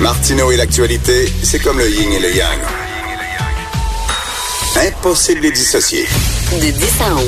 Martineau et l'actualité, c'est comme le yin et le yang. Impossible de les dissocier. De 10 à 11.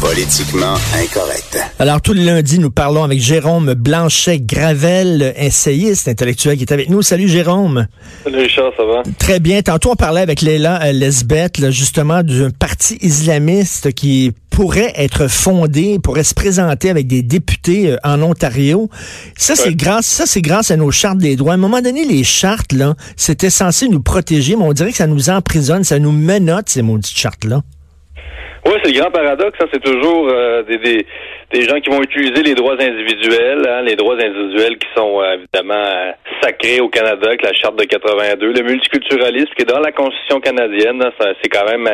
Politiquement incorrect. Alors, tout le lundi, nous parlons avec Jérôme Blanchet-Gravel, essayiste intellectuel qui est avec nous. Salut, Jérôme. Salut, Richard, ça va? Très bien. Tantôt, on parlait avec Léla euh, Lesbeth, là, justement, d'un parti islamiste qui pourrait être fondé, pourrait se présenter avec des députés euh, en Ontario. Ça, c'est grâce, ça, c'est grâce à nos chartes des droits. À un moment donné, les chartes, là, c'était censé nous protéger, mais on dirait que ça nous emprisonne, ça nous menotte, ces maudites chartes-là. Oui, c'est le grand paradoxe. Hein. C'est toujours euh, des, des, des, gens qui vont utiliser les droits individuels, hein, les droits individuels qui sont euh, évidemment euh, sacrés au Canada, avec la Charte de 82, le multiculturalisme qui est dans la Constitution canadienne. Hein, c'est quand même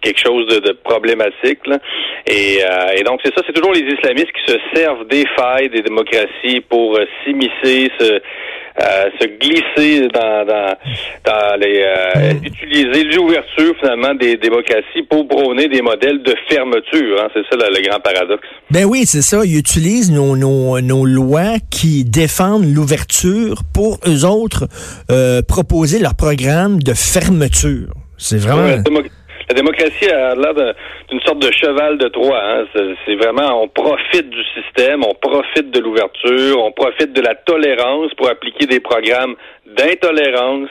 quelque chose de, de problématique. Là. Et, et, donc, c'est ça, c'est toujours les islamistes qui se servent des failles des démocraties pour s'immiscer, se euh, se glisser dans, dans, dans les euh, mm. utiliser l'ouverture finalement des démocraties pour prôner des modèles de fermeture. Hein. C'est ça le, grand paradoxe. Ben oui, c'est ça. Ils utilisent nos, nos, nos lois qui défendent l'ouverture pour eux autres euh, proposer leur programme de fermeture. C'est vraiment la démocratie a l'air d'une sorte de cheval de Troie. Hein. C'est vraiment, on profite du système, on profite de l'ouverture, on profite de la tolérance pour appliquer des programmes d'intolérance.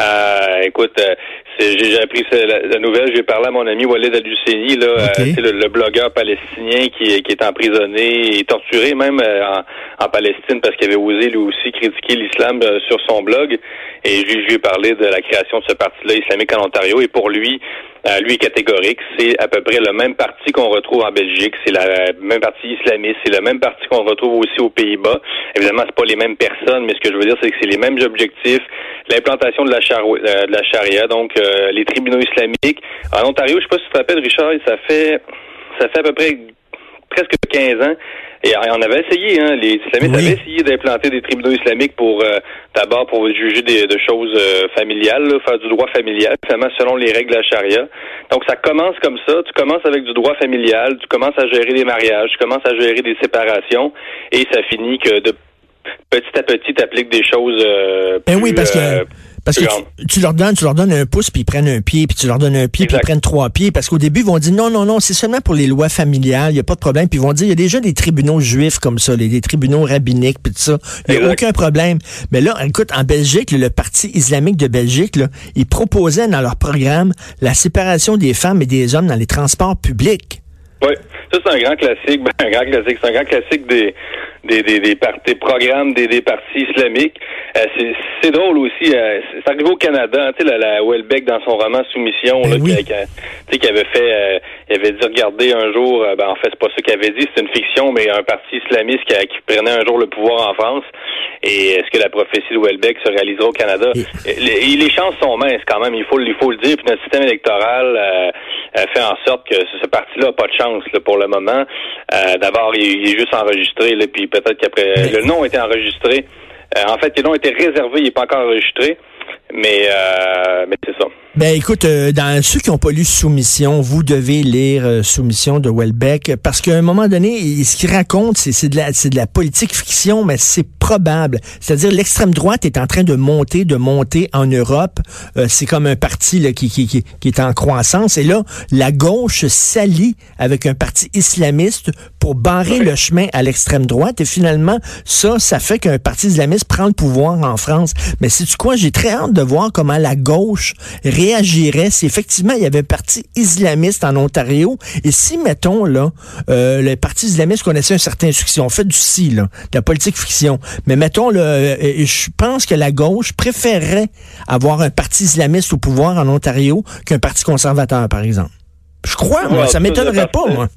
Euh, écoute, euh, j'ai appris la, nouvelle, j'ai parlé à mon ami Walid Al-Husseini, là, euh, c'est le, blogueur palestinien qui, qui, est emprisonné et torturé même euh, en, en, Palestine parce qu'il avait osé lui aussi critiquer l'islam sur son blog. Et je, lui ai parlé de la création de ce parti-là islamique en Ontario. Et pour lui, euh, lui catégorique, c'est à peu près le même parti qu'on retrouve en Belgique, c'est la même parti islamiste, c'est le même parti qu'on retrouve aussi aux Pays-Bas. Évidemment, c'est pas les mêmes personnes, mais ce que je veux dire, c'est que c'est les mêmes objectifs. L'implantation de la, euh, de la charia, donc euh, les tribunaux islamiques. En Ontario, je sais pas si tu te rappelles, Richard, ça fait ça fait à peu près presque 15 ans et on avait essayé, hein, les islamistes avaient essayé d'implanter des tribunaux islamiques pour euh, d'abord pour juger des, de choses euh, familiales, faire du droit familial, finalement selon les règles de la charia. Donc ça commence comme ça. Tu commences avec du droit familial, tu commences à gérer des mariages, tu commences à gérer des séparations, et ça finit que de petit à petit, tu appliques des choses. Euh, ben oui, parce que parce que tu, leur donnes, tu leur donnes un pouce, puis ils prennent un pied, puis tu leur donnes un pied, puis ils prennent trois pieds. Parce qu'au début, ils vont dire non, non, non, c'est seulement pour les lois familiales, il n'y a pas de problème. Puis ils vont dire, il y a déjà des tribunaux juifs comme ça, les, des tribunaux rabbiniques, puis tout ça. Il n'y a aucun problème. Mais là, écoute, en Belgique, le Parti islamique de Belgique, là, ils proposaient dans leur programme la séparation des femmes et des hommes dans les transports publics. Oui, ça c'est un grand classique, ben, un grand classique, c'est un grand classique des des, des, des, des programmes des, des partis islamiques. Euh, c'est drôle aussi. Euh, c'est arrivé au Canada. Tu sais, la, la Welbeck, dans son roman Soumission, ben là, qui, qui, avait fait... Euh, il avait dit, regardez, un jour... Euh, ben, en fait, c'est pas ce qu'il avait dit, c'est une fiction, mais un parti islamiste qui, qui, prenait un jour le pouvoir en France. Et est-ce que la prophétie de Welbeck se réalisera au Canada? Les, les, chances sont minces, quand même. Il faut, il faut le dire. Puis notre système électoral fait en sorte que ce, parti-là n'a pas de chance là, pour le moment. D'abord, il, est juste enregistré, là, puis peut-être qu'après le nom a été enregistré. Euh, en fait, le nom a été réservé, il n'est pas encore enregistré. Mais, euh, mais c'est ça. Ben écoute, euh, dans ceux qui n'ont pas lu Soumission, vous devez lire Soumission de Welbeck parce qu'à un moment donné, ce qu'il raconte, c'est de la c'est de la politique fiction, mais c'est probable. C'est-à-dire l'extrême droite est en train de monter, de monter en Europe. c'est comme un parti là, qui, qui, qui, qui, est en croissance. Et là, la gauche s'allie avec un parti islamiste pour barrer le chemin à l'extrême droite. Et finalement, ça, ça fait qu'un parti islamiste prend le pouvoir en France. Mais c'est tu quoi? J'ai très hâte de voir comment la gauche réagirait si effectivement il y avait un parti islamiste en Ontario et si, mettons, là, euh, le parti islamiste connaissait un certain succès, on fait du si, là, de la politique fiction, mais mettons, là, euh, je pense que la gauche préférerait avoir un parti islamiste au pouvoir en Ontario qu'un parti conservateur, par exemple. Je crois, moi, ça m'étonnerait pas, moi.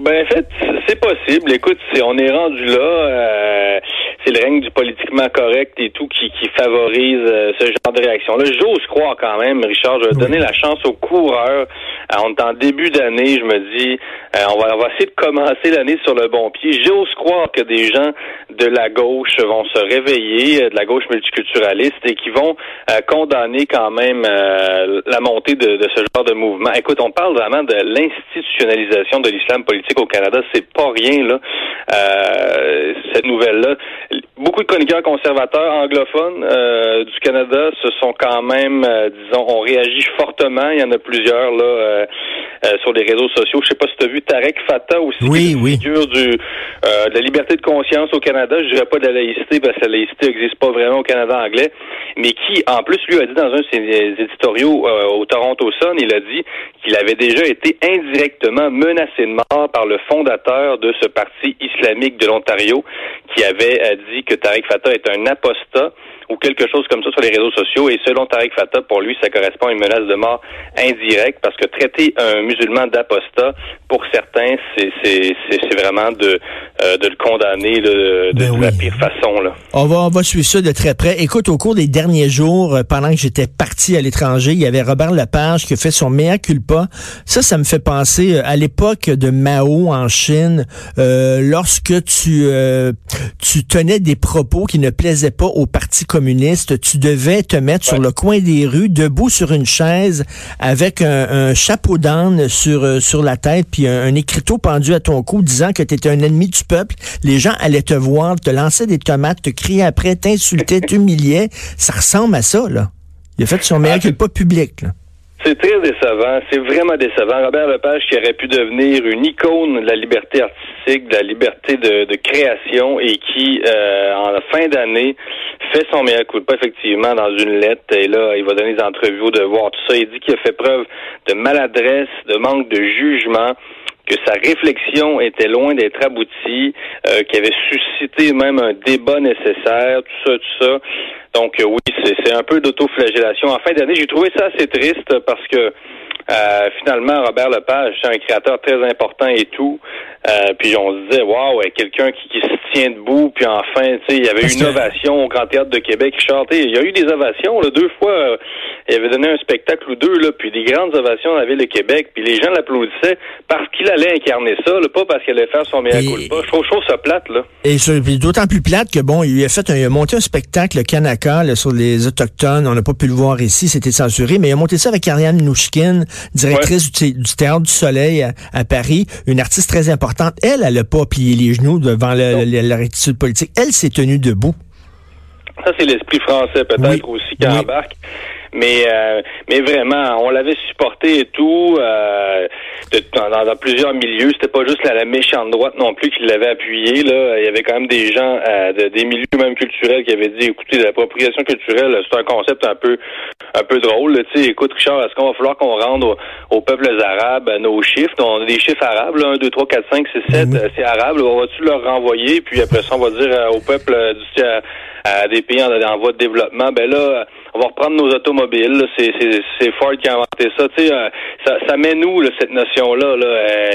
Ben, en fait, c'est possible. Écoute, on est rendu là. Euh, c'est le règne du politiquement correct et tout qui, qui favorise euh, ce genre de réaction. Là, j'ose croire quand même, Richard, je vais donner la chance aux coureurs. Euh, on est en début d'année, je me dis, euh, on, va, on va essayer de commencer l'année sur le bon pied. J'ose croire que des gens de la gauche vont se réveiller, de la gauche multiculturaliste, et qui vont condamner quand même la montée de, de, ce genre de mouvement. Écoute, on parle vraiment de l'institutionnalisation de l'islam politique au Canada. C'est pas rien, là, cette nouvelle-là beaucoup de chroniqueurs conservateurs anglophones euh, du Canada se sont quand même, euh, disons, ont réagi fortement. Il y en a plusieurs là euh, sur les réseaux sociaux. Je sais pas si tu as vu Tarek Fatah aussi, oui, qui oui. figure du de la liberté de conscience au Canada. Je dirais pas de la laïcité parce que la laïcité n'existe pas vraiment au Canada anglais, mais qui, en plus, lui a dit dans un de ses éditoriaux au Toronto Sun, il a dit qu'il avait déjà été indirectement menacé de mort par le fondateur de ce parti islamique de l'Ontario, qui avait dit que Tariq Fatah est un apostat ou quelque chose comme ça sur les réseaux sociaux. Et selon Tariq Fatah, pour lui, ça correspond à une menace de mort indirecte parce que traiter un musulman d'apostat, pour certains, c'est vraiment de, euh, de le condamner de, ben la pire façon. Là. On, va, on va suivre ça de très près. Écoute, au cours des derniers jours, euh, pendant que j'étais parti à l'étranger, il y avait Robert Lepage qui a fait son mea culpa. Ça, ça me fait penser euh, à l'époque de Mao en Chine, lorsque tu, tu tenais des propos qui ne plaisaient pas au Parti communiste, tu devais te mettre sur le coin des rues, debout sur une chaise, avec un, chapeau d'âne sur, sur la tête, puis un, écriteau pendu à ton cou disant que tu étais un ennemi du peuple. Les gens allaient te voir, te lancer des tomates, te crier après, t'insulter, t'humilier. Ça ressemble à ça, là. Il a fait son meilleur ah, pas public, là. C'est très décevant. C'est vraiment décevant. Robert Lepage qui aurait pu devenir une icône de la liberté artistique, de la liberté de, création et qui, euh, en fin d'année, fait son meilleur coup de pas, effectivement, dans une lettre. Et là, il va donner des entrevues au devoir, tout ça. Il dit qu'il a fait preuve de maladresse, de manque de jugement que sa réflexion était loin d'être aboutie, euh, avait suscité même un débat nécessaire, tout ça, tout ça. Donc euh, oui, c'est un peu d'autoflagellation. En fin d'année, j'ai trouvé ça assez triste parce que euh, finalement, Robert Lepage, c'est un créateur très important et tout. Euh, puis on se disait, waouh, quelqu'un qui, qui, se tient debout. Puis enfin, tu sais, il y avait une ovation au Grand Théâtre de Québec. chantait. Il y a eu des ovations, là, deux fois. Euh, il avait donné un spectacle ou deux, là, puis des grandes ovations dans la ville de Québec. Puis les gens l'applaudissaient parce qu'il allait incarner ça, là, pas parce qu'il allait faire son meilleur coup de pas. Je trouve, ça plate, là. Et d'autant plus plate que, bon, il a fait, un, il a monté un spectacle, Kanaka, là, sur les Autochtones. On n'a pas pu le voir ici, c'était censuré, mais il a monté ça avec Ariane Nouchkine, directrice du, Théâtre du Soleil à, Paris, une artiste très importante. Elle, elle n'a pas plié les genoux devant la rectitude politique. Elle s'est tenue debout. Ça, c'est l'esprit français peut-être aussi qui embarque. Mais euh, mais vraiment, on l'avait supporté et tout euh, dans, plusieurs milieux. C'était pas juste la, méchante droite non plus qui l'avait appuyé. Là, il y avait quand même des gens euh, des milieux même culturels qui avaient dit, écoutez, l'appropriation culturelle, c'est un concept un peu un peu drôle. Tu sais, écoute, Richard, est-ce qu'on va falloir qu'on rende aux, peuples arabes nos chiffres? On a des chiffres arabes, là, 1, 2, 3, 4, 5, 6, 7, c'est arabe. On va-tu leur renvoyer? Puis après ça, on va dire au peuple du à des pays en, en voie de développement, ben là, on va reprendre nos automobiles. C'est Ford qui a inventé ça. Tu sais, euh, ça, ça met nous cette notion-là. Là, euh,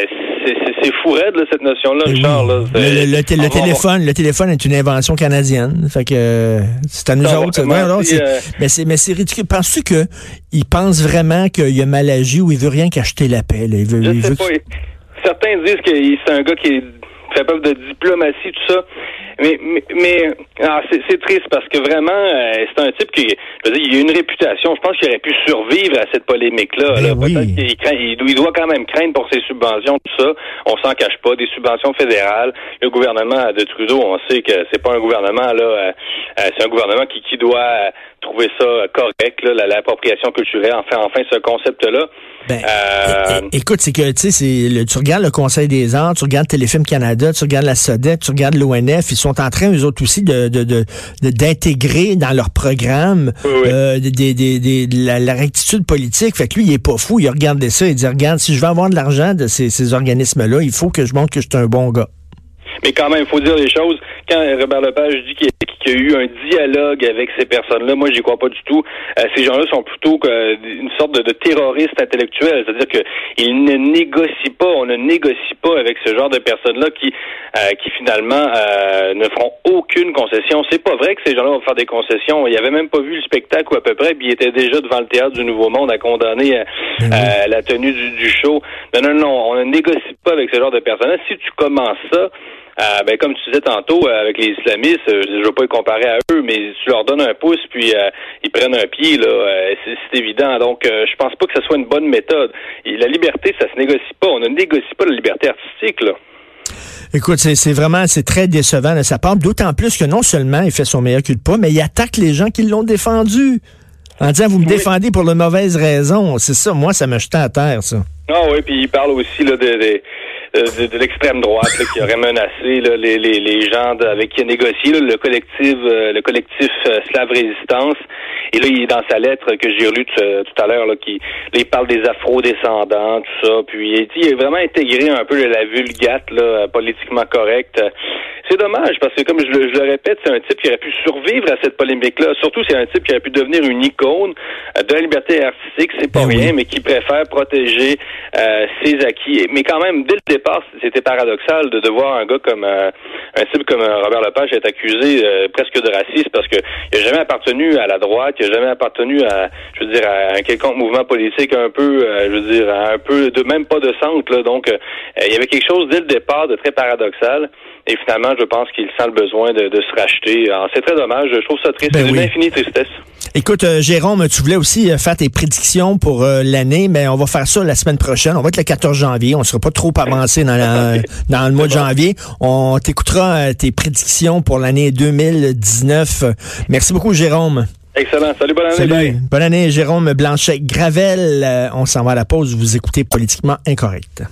c'est fou raide, cette notion-là, Charles. le, téléphone, le téléphone est une invention canadienne. Fait que c'est à nous autres. Euh, mais c'est mais c'est ridicule. Penses-tu que il pense vraiment qu'il a mal agi ou il veut rien qu'acheter la paix? Il veut, je sais pas. Certains disent que c'est un gars qui fait preuve de diplomatie, tout ça. Mais, mais, ah, c'est triste parce que vraiment, euh, c'est un type qui, je veux dire, il a une réputation. Je pense qu'il aurait pu survivre à cette polémique-là. Ben qu'il il, doit quand même craindre pour ses subventions, tout ça. On s'en cache pas. Des subventions fédérales. Le gouvernement de Trudeau, on sait que c'est pas un gouvernement là, euh, euh, c'est un gouvernement qui, qui doit trouver ça correct, l'appropriation culturelle. Enfin, enfin, ce concept-là. Ben, écoute, c'est que tu sais, tu regardes le Conseil des arts, tu regardes Téléfilm Canada, tu regardes la SODET, tu regardes l'ONF, ils sont en train, eux autres aussi, de, d'intégrer dans leur programme euh, des, la, rectitude politique. Fait que lui, il est pas fou. Il regarde ça. Il dit, regarde, si je veux avoir de l'argent de ces, ces organismes-là, il faut que je montre que je suis un bon gars. Mais quand même, il faut dire les choses. Quand Robert Lepage dit qu'il qu'il y a eu un dialogue avec ces personnes-là. Moi, j'y crois pas du tout. Euh, ces gens-là sont plutôt une sorte de, terroristes intellectuels, c'est-à-dire qu'ils ne négocient pas, on ne négocie pas avec ce genre de personnes-là qui, euh, qui finalement euh, ne feront aucune concession. C'est pas vrai que ces gens-là vont faire des concessions. Ils avaient même pas vu le spectacle ou à peu près, puis ils étaient déjà devant le théâtre du Nouveau Monde à condamner ben la tenue du, du show. Non, non, non, on ne négocie pas avec ce genre de personnes-là. Si tu commences ça, euh, ben, comme tu disais tantôt, euh, avec les islamistes, euh, je ne veux pas les comparer à eux, mais tu leur donnes un pouce puis ils prennent un pied, là, c'est évident. Donc, je pense pas que ce soit une bonne méthode. Et la liberté, ça se négocie pas. On ne négocie pas la liberté artistique, là. Écoute, c'est vraiment, c'est très décevant de sa part, d'autant plus que non seulement il fait son meilleur cul de pas, mais il attaque les gens qui l'ont défendu. En disant, vous me défendez pour de mauvaises raisons. C'est ça, moi, ça me jetait à terre, ça. Ah oui, puis il parle aussi là, de euh, de, l'extrême droite qui aurait menacé là, les, les, les, gens avec qui a négocié le collectif euh, le collectif euh, Slave Résistance. Et là, il est dans sa lettre que j'ai relue tout à l'heure, là, qui il parle des afro-descendants, tout ça. Puis il, dit, il a vraiment intégré un peu la vulgate là, politiquement correcte. C'est dommage parce que, comme je le, je le répète, c'est un type qui aurait pu survivre à cette polémique-là. Surtout, c'est un type qui aurait pu devenir une icône de la liberté artistique. C'est pas ben rien, mais qui préfère protéger ses acquis. Mais quand même, dès le départ, c'était paradoxal de, voir un gars comme euh, un type comme euh, Robert Lepage être accusé euh, presque de racisme parce que il n'a jamais appartenu à la droite, il n'a jamais appartenu à, je veux dire, à un quelconque mouvement politique un peu, je veux dire, un peu de même pas de centre. Donc, il y avait quelque chose dès le départ de très paradoxal. Et finalement, je pense qu'il sent le besoin de, se racheter. C'est très dommage. Je trouve ça triste. Ben c'est une infinie tristesse. Écoute, Jérôme, tu voulais aussi faire tes prédictions pour l'année, mais on va faire ça la semaine prochaine. On va être le 14 janvier. On ne sera pas trop avancé dans, le mois de janvier. On t'écoutera euh, tes prédictions pour l'année 2019. Merci beaucoup, Jérôme. Excellent. Salut, bonne année. Salut. Bonne année, Jérôme Blanchet-Gravel. Euh, on s'en va à la pause. Vous écoutez Politiquement Incorrect.